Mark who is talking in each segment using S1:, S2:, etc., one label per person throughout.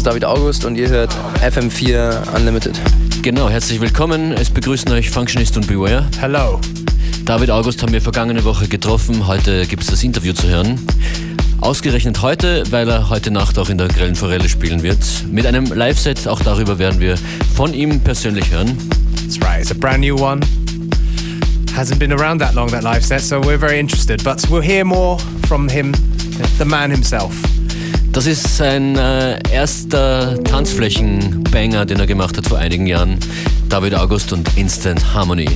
S1: ist David August und ihr hört FM4 Unlimited.
S2: Genau, herzlich willkommen. Es begrüßen euch Functionist und Beware.
S3: Hello.
S2: David August haben wir vergangene Woche getroffen. Heute gibt es das Interview zu hören. Ausgerechnet heute, weil er heute Nacht auch in der Grellen Forelle spielen wird. Mit einem Live-Set, auch darüber werden wir von ihm persönlich hören.
S3: That's right, it's a brand new one. Hasn't been around that long, that live set, so we're very interested. But we'll hear more from him, the man himself.
S2: Das ist sein äh, erster Tanzflächen-Banger, den er gemacht hat vor einigen Jahren. David August und Instant Harmony.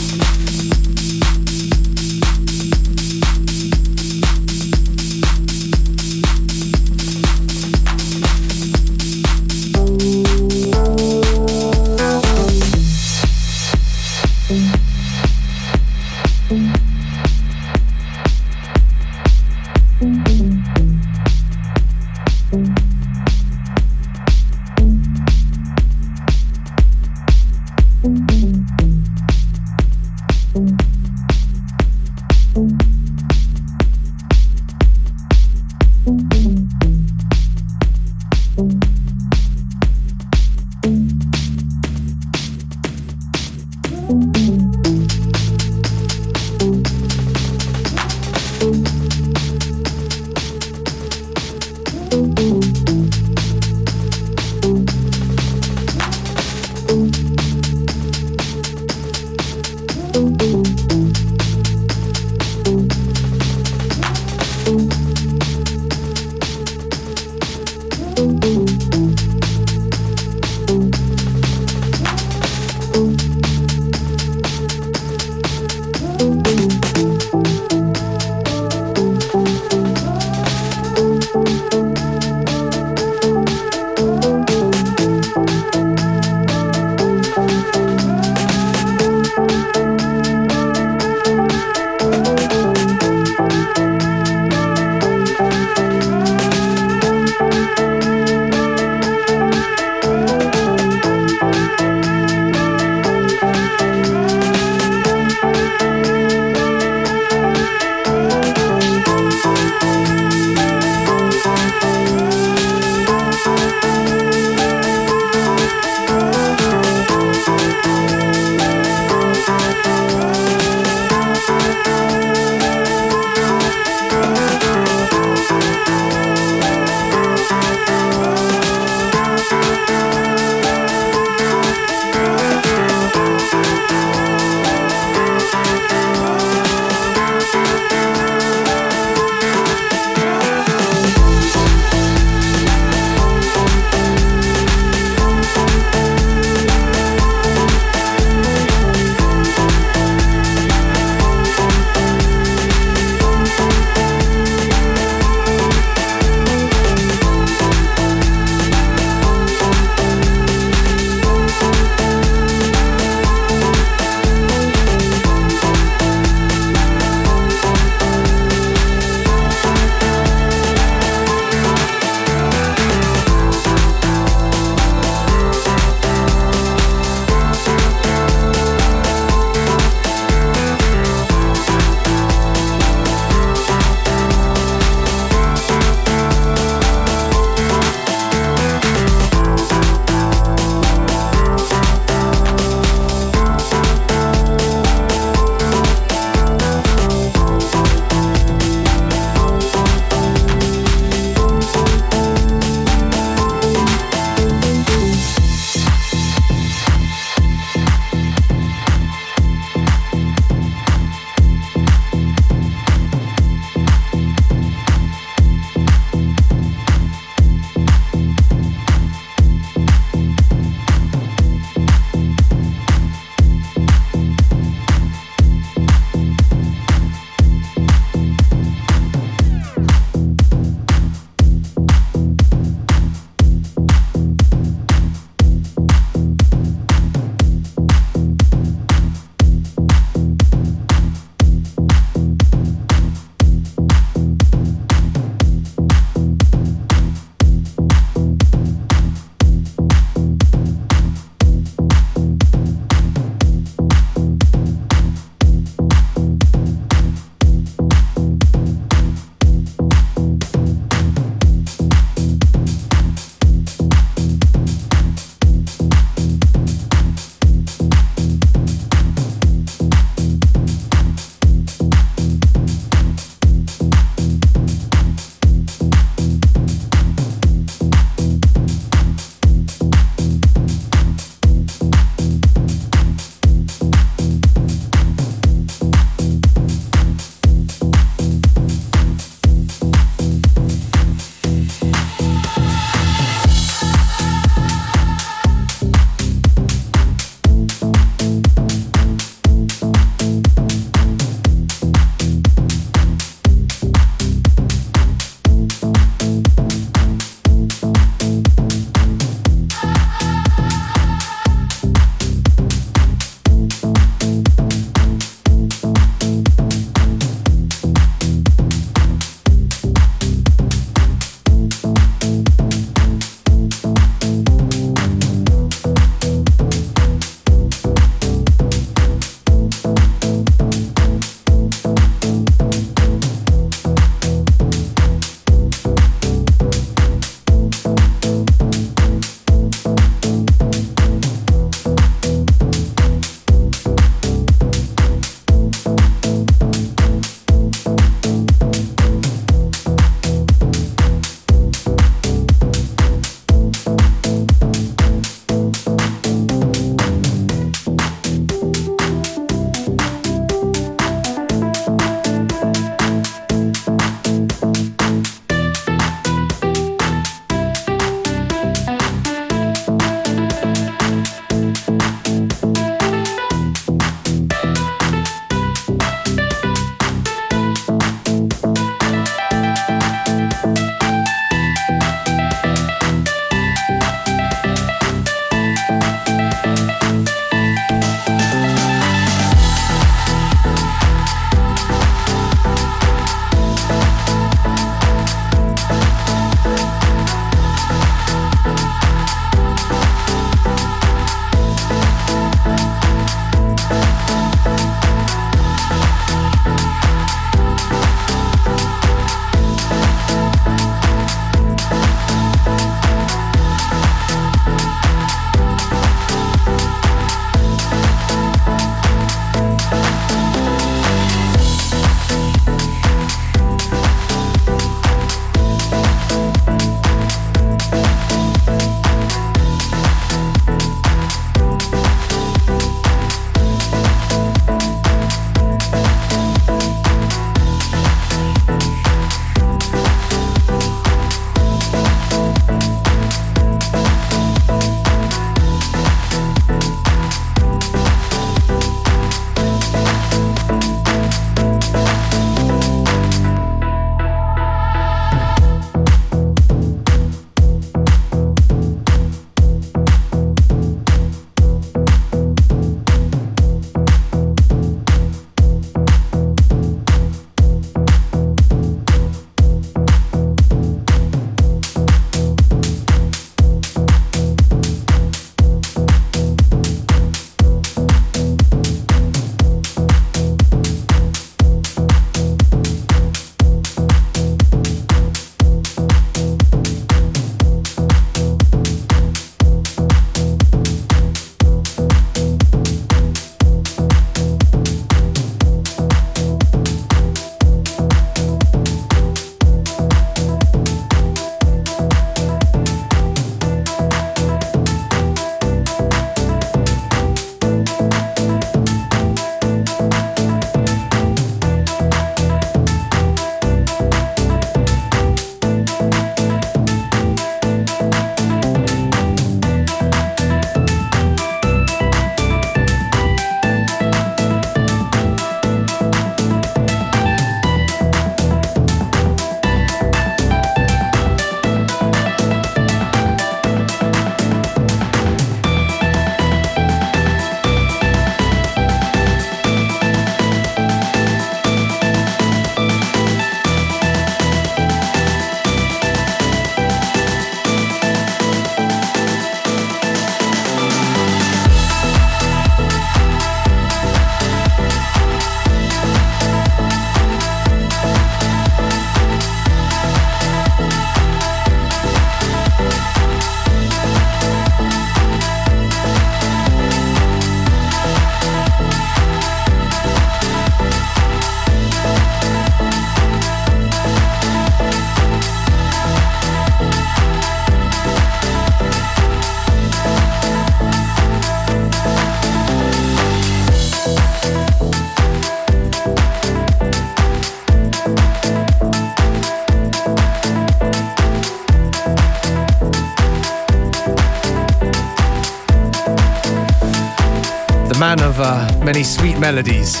S3: Many sweet melodies,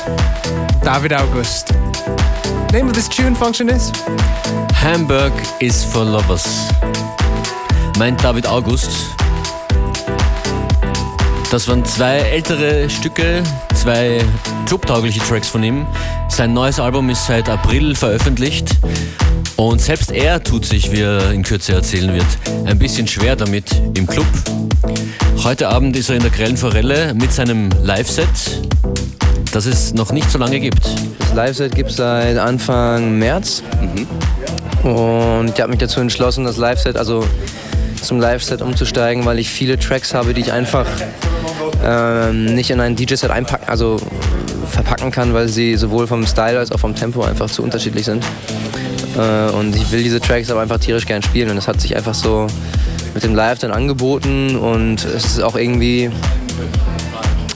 S3: David August. Name of this tune function is?
S2: Hamburg is for lovers. Meint David August. Das waren zwei ältere Stücke, zwei clubtaugliche Tracks von ihm. Sein neues Album ist seit April veröffentlicht und selbst er tut sich, wie er in Kürze erzählen wird, ein bisschen schwer damit im Club. Heute Abend ist er in der Grellen Forelle mit seinem Live-Set, das es noch nicht so lange gibt.
S1: Das Live-Set gibt es seit Anfang März. Mhm. Und ich habe mich dazu entschlossen, das Live-Set, also zum Live-Set umzusteigen, weil ich viele Tracks habe, die ich einfach ähm, nicht in ein DJ-Set einpacken, also verpacken kann, weil sie sowohl vom Style als auch vom Tempo einfach zu unterschiedlich sind. Äh, und ich will diese Tracks aber einfach tierisch gern spielen und das hat sich einfach so mit dem Live dann angeboten und es ist auch irgendwie,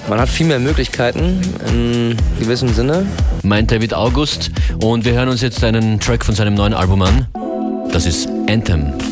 S1: man hat viel mehr Möglichkeiten in gewissem Sinne.
S2: Meint David August und wir hören uns jetzt einen Track von seinem neuen Album an. Das ist Anthem.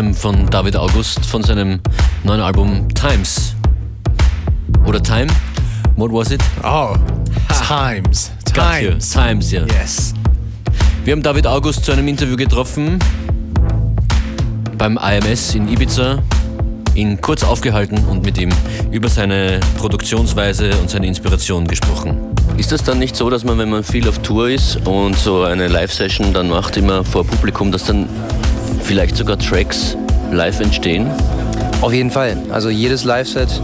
S2: Anthem von David August von seinem neuen Album Times. Oder Time? What was it?
S3: Oh, Times. Times.
S2: Times, ja.
S3: Yes.
S2: Wir haben David August zu einem Interview getroffen beim IMS in Ibiza, ihn kurz aufgehalten und mit ihm über seine Produktionsweise und seine Inspiration gesprochen. Ist das dann nicht so, dass man, wenn man viel auf Tour ist und so eine Live-Session dann macht, immer vor Publikum, dass dann vielleicht sogar Tracks live entstehen?
S1: Auf jeden Fall. Also jedes Live-Set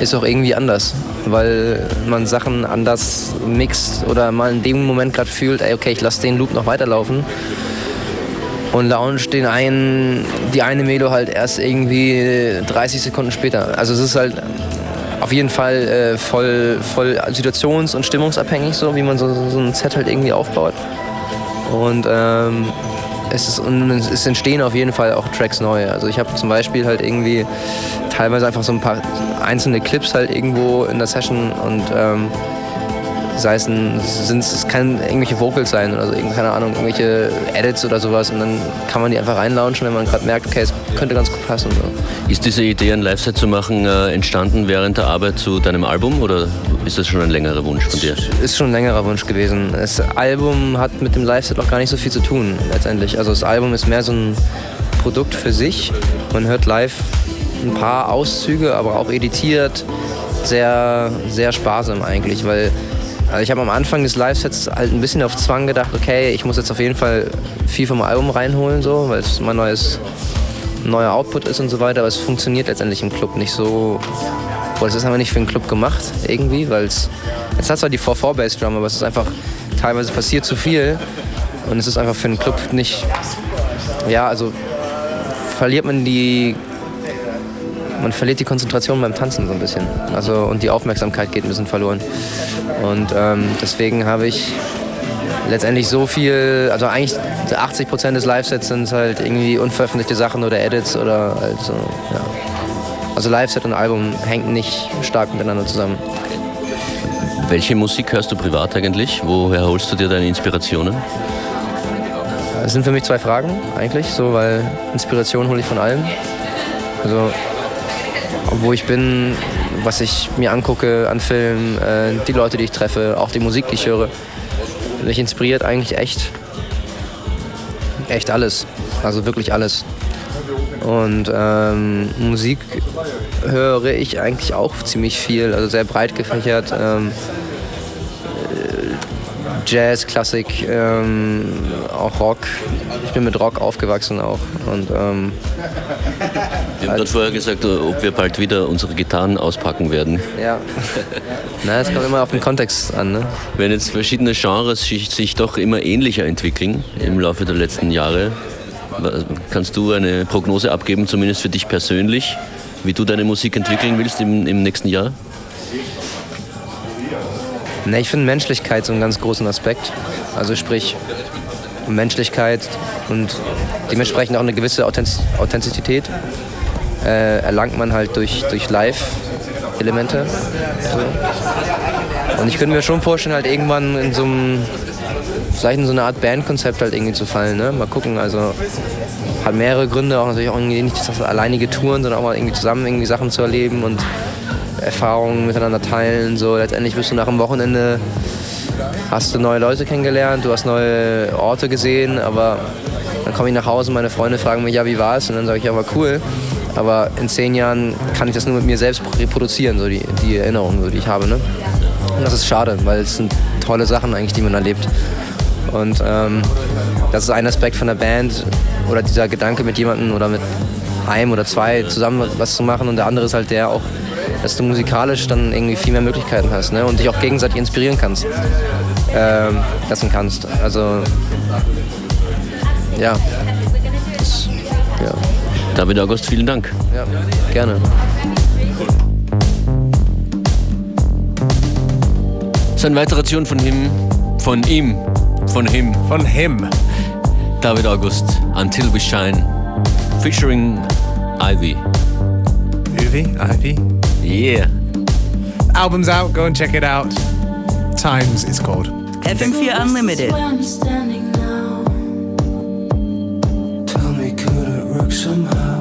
S1: ist auch irgendwie anders, weil man Sachen anders mixt oder mal in dem Moment gerade fühlt, ey, okay, ich lasse den Loop noch weiterlaufen und launch den einen, die eine Melo halt erst irgendwie 30 Sekunden später. Also es ist halt auf jeden Fall äh, voll, voll situations- und stimmungsabhängig, so wie man so, so ein Set halt irgendwie aufbaut. Und ähm, es, ist, es entstehen auf jeden Fall auch Tracks neu. Also ich habe zum Beispiel halt irgendwie teilweise einfach so ein paar einzelne Clips halt irgendwo in der Session und ähm, sei es ein, sind es kann irgendwelche Vocals sein oder so, keine Ahnung, irgendwelche Edits oder sowas und dann kann man die einfach reinlaunchen, wenn man gerade merkt, okay, es könnte ganz gut passen. So.
S2: Ist diese Idee, ein Live-Set zu machen, äh, entstanden während der Arbeit zu deinem Album oder ist das schon ein längerer Wunsch von dir?
S1: Ist schon ein längerer Wunsch gewesen. Das Album hat mit dem Live-Set auch gar nicht so viel zu tun, letztendlich. Also das Album ist mehr so ein Produkt für sich. Man hört live ein paar Auszüge, aber auch editiert. Sehr, sehr sparsam eigentlich, weil also ich habe am Anfang des Live-Sets halt ein bisschen auf Zwang gedacht, okay, ich muss jetzt auf jeden Fall viel vom Album reinholen, so, weil es mein neues, neuer Output ist und so weiter, aber es funktioniert letztendlich im Club nicht so. Oder es ist einfach nicht für den Club gemacht, irgendwie, weil es. Jetzt hat zwar die 4-4-Bass-Drum, aber es ist einfach. Teilweise passiert zu viel und es ist einfach für den Club nicht. Ja, also verliert man die man verliert die Konzentration beim Tanzen so ein bisschen. Also, und die Aufmerksamkeit geht ein bisschen verloren. Und ähm, deswegen habe ich letztendlich so viel, also eigentlich 80 Prozent des Live-Sets sind halt irgendwie unveröffentlichte Sachen oder Edits oder halt so, ja. Also Live-Set und Album hängt nicht stark miteinander zusammen.
S2: Welche Musik hörst du privat eigentlich? Woher holst du dir deine Inspirationen?
S1: Das sind für mich zwei Fragen eigentlich, so, weil Inspiration hole ich von allem. Also wo ich bin, was ich mir angucke an Filmen, äh, die Leute, die ich treffe, auch die Musik, die ich höre. Mich inspiriert eigentlich echt, echt alles. Also wirklich alles. Und ähm, Musik höre ich eigentlich auch ziemlich viel, also sehr breit gefächert. Ähm, Jazz, Klassik, ähm, auch Rock. Ich bin mit Rock aufgewachsen auch. Und, ähm,
S2: wir haben gerade vorher gesagt, ob wir bald wieder unsere Gitarren auspacken werden.
S1: Ja. Na, es kommt immer auf den Kontext an. Ne?
S2: Wenn jetzt verschiedene Genres sich, doch immer ähnlicher entwickeln im Laufe der letzten Jahre, kannst du eine Prognose abgeben, zumindest für dich persönlich, wie du deine Musik entwickeln willst im, im nächsten Jahr?
S1: Ne, ich finde Menschlichkeit so einen ganz großen Aspekt. Also sprich Menschlichkeit und dementsprechend auch eine gewisse Authentiz Authentizität äh, erlangt man halt durch, durch Live-Elemente. So. Und ich könnte mir schon vorstellen, halt irgendwann in so einem, vielleicht in so eine Art Bandkonzept halt irgendwie zu fallen. Ne? Mal gucken, also hat mehrere Gründe, auch natürlich auch irgendwie nicht das alleinige Touren, sondern auch mal irgendwie zusammen irgendwie Sachen zu erleben und Erfahrungen miteinander teilen. So letztendlich bist du nach dem Wochenende hast du neue Leute kennengelernt, du hast neue Orte gesehen, aber dann komme ich nach Hause und meine Freunde fragen mich, ja, wie war es? Und dann sage ich, ja, war cool. Aber in zehn Jahren kann ich das nur mit mir selbst reproduzieren, so die, die Erinnerungen, so, die ich habe. Ne? Und das ist schade, weil es sind tolle Sachen eigentlich, die man erlebt. Und ähm, das ist ein Aspekt von der Band oder dieser Gedanke mit jemandem oder mit einem oder zwei zusammen was zu machen. Und der andere ist halt der auch, dass du musikalisch dann irgendwie viel mehr Möglichkeiten hast ne? und dich auch gegenseitig inspirieren kannst, ähm, lassen kannst. Also ja. Das,
S2: ja. David August, vielen Dank.
S1: Ja, gerne.
S2: Das ist eine weitere Tune von ihm, von ihm, von him.
S3: Von him.
S2: David August, Until We Shine, featuring Ivy.
S3: Ivy? Ivy?
S2: Yeah.
S3: Album's out, go and check it out. Times it's called.
S4: FM4 Unlimited.
S5: Tell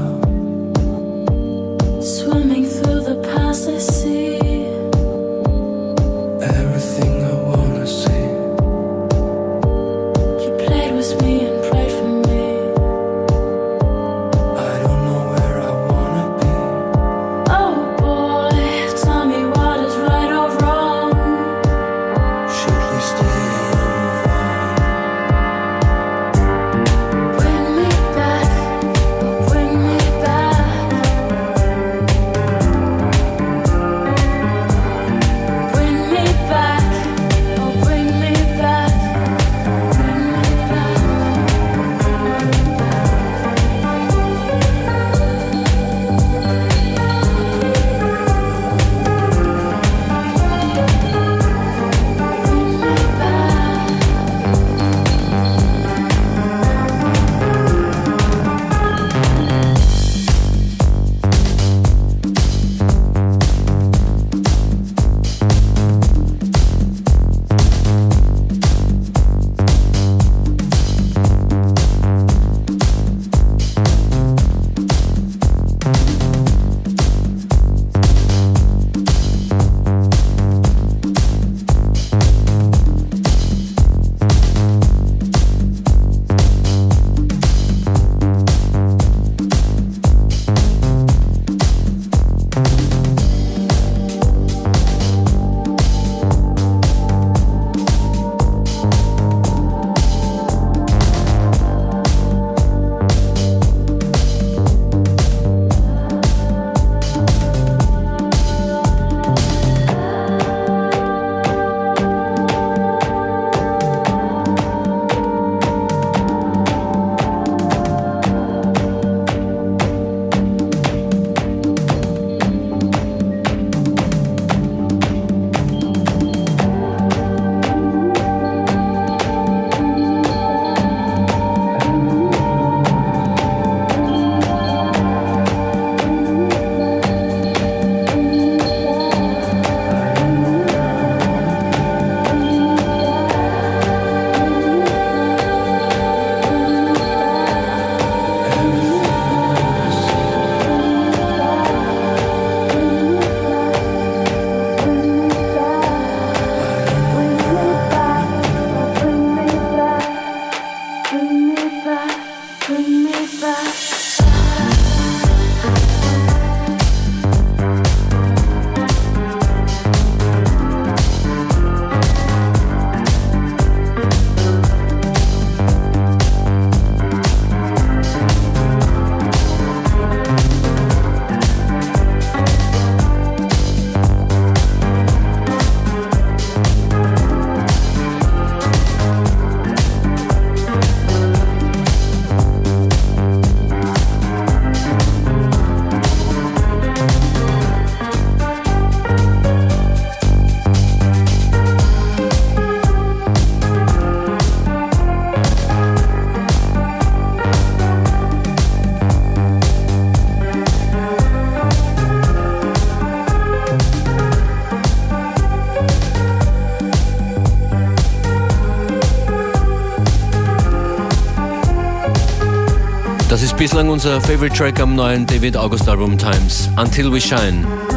S2: bislang unser Favorite Track am neuen David August Album Times, Until We Shine.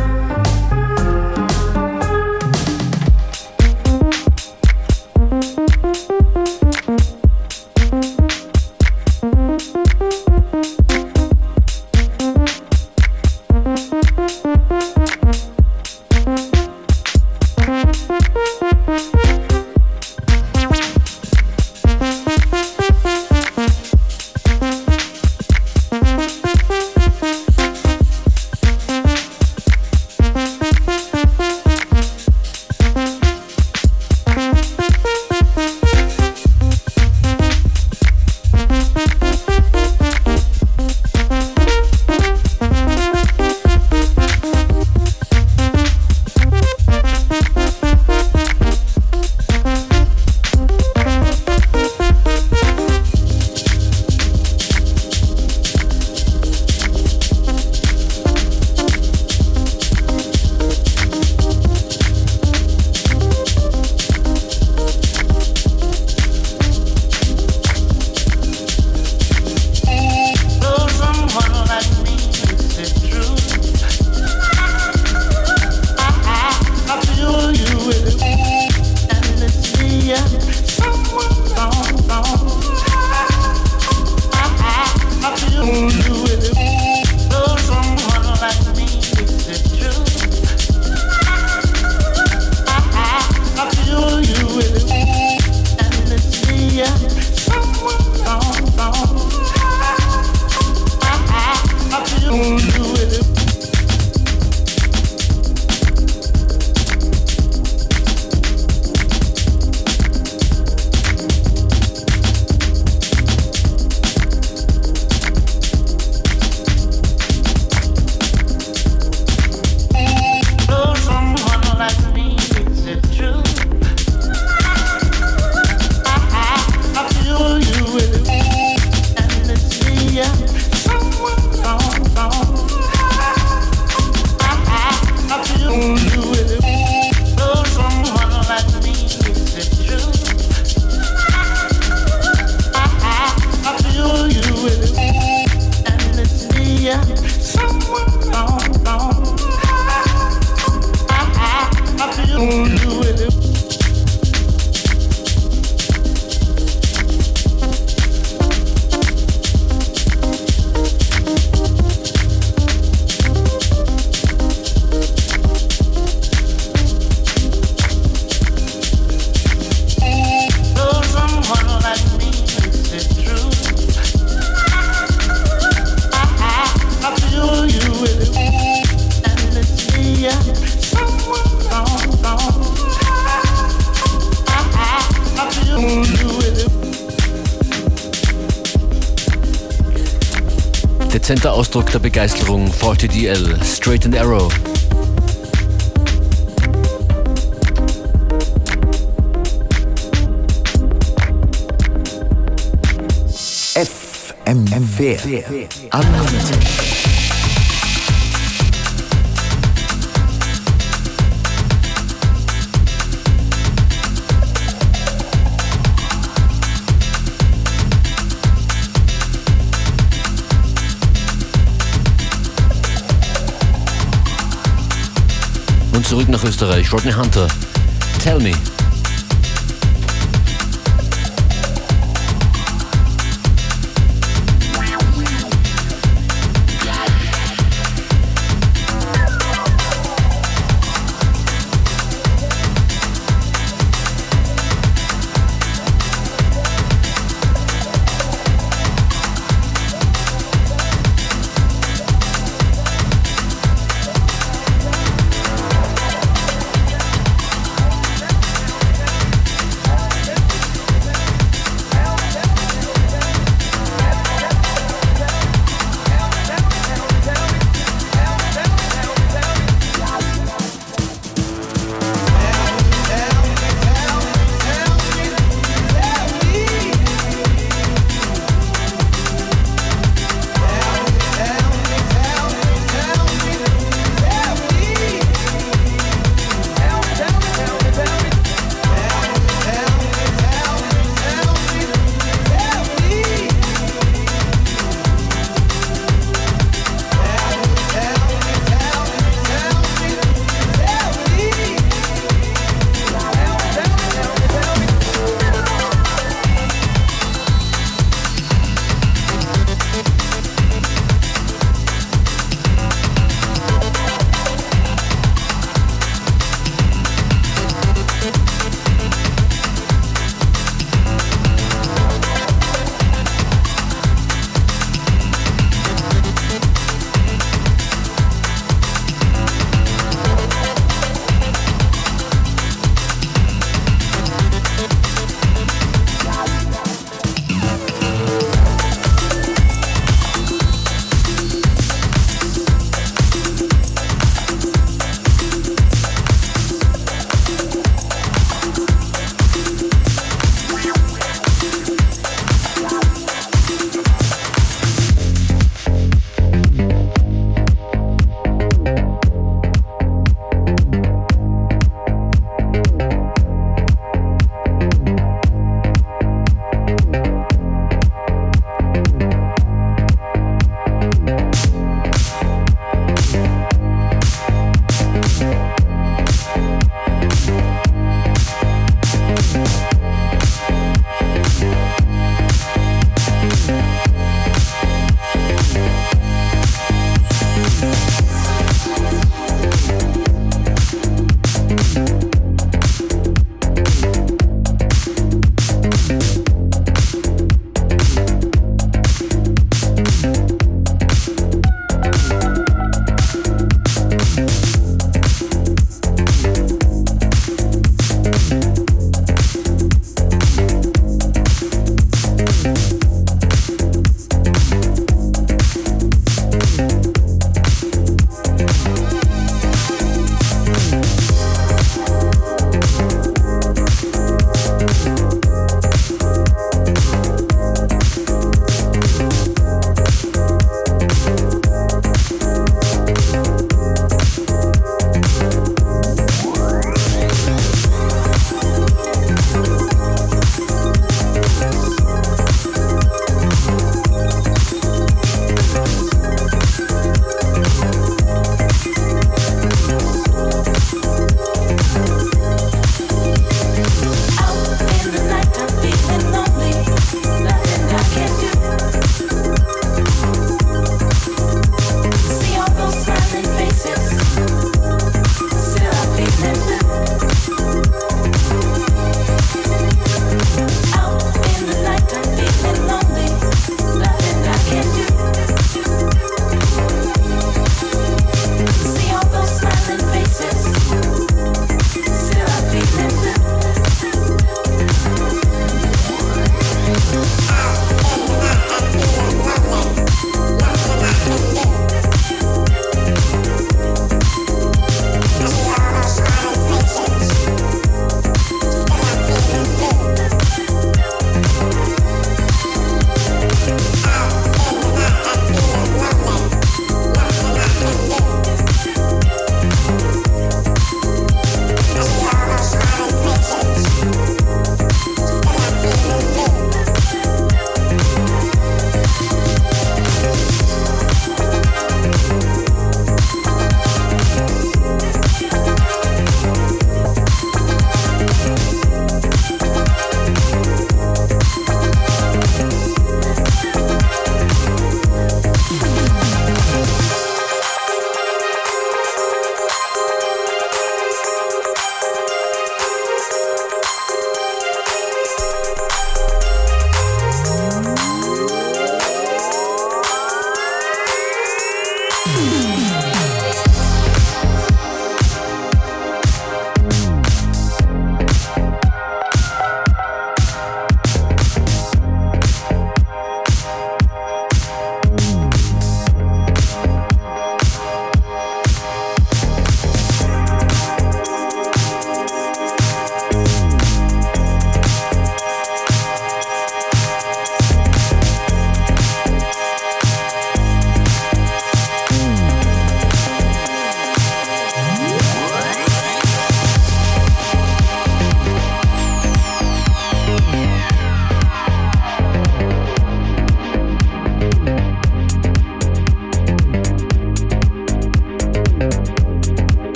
S2: Der Begeisterung 40DL, Straight and Arrow.
S4: FM4 Unlimited.
S2: Zurück nach Österreich. Rodney Hunter. Tell me.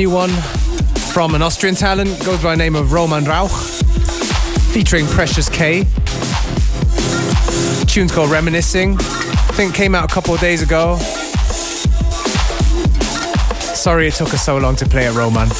S3: Brand new one from an Austrian talent, goes by the name of Roman Rauch, featuring Precious K. The tune's called Reminiscing. I think came out a couple of days ago. Sorry it took us so long to play it, Roman.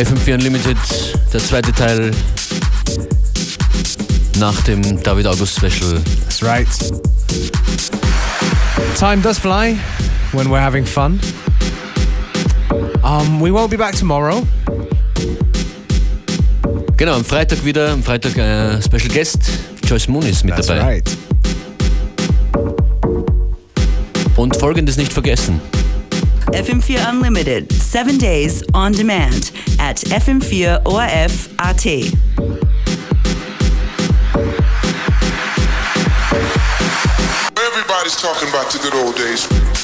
S2: FM4 Unlimited, der zweite Teil nach dem David August Special.
S3: That's right. Time does fly when we're having fun. Um, we won't be back tomorrow.
S2: Genau, am Freitag wieder, am Freitag äh, Special Guest, Joyce Moon ist mit
S3: That's
S2: dabei.
S3: right.
S2: Und folgendes nicht vergessen.
S6: FM4 Unlimited, seven days on demand at FM4 ORF AT.
S7: Everybody's talking about the good old days.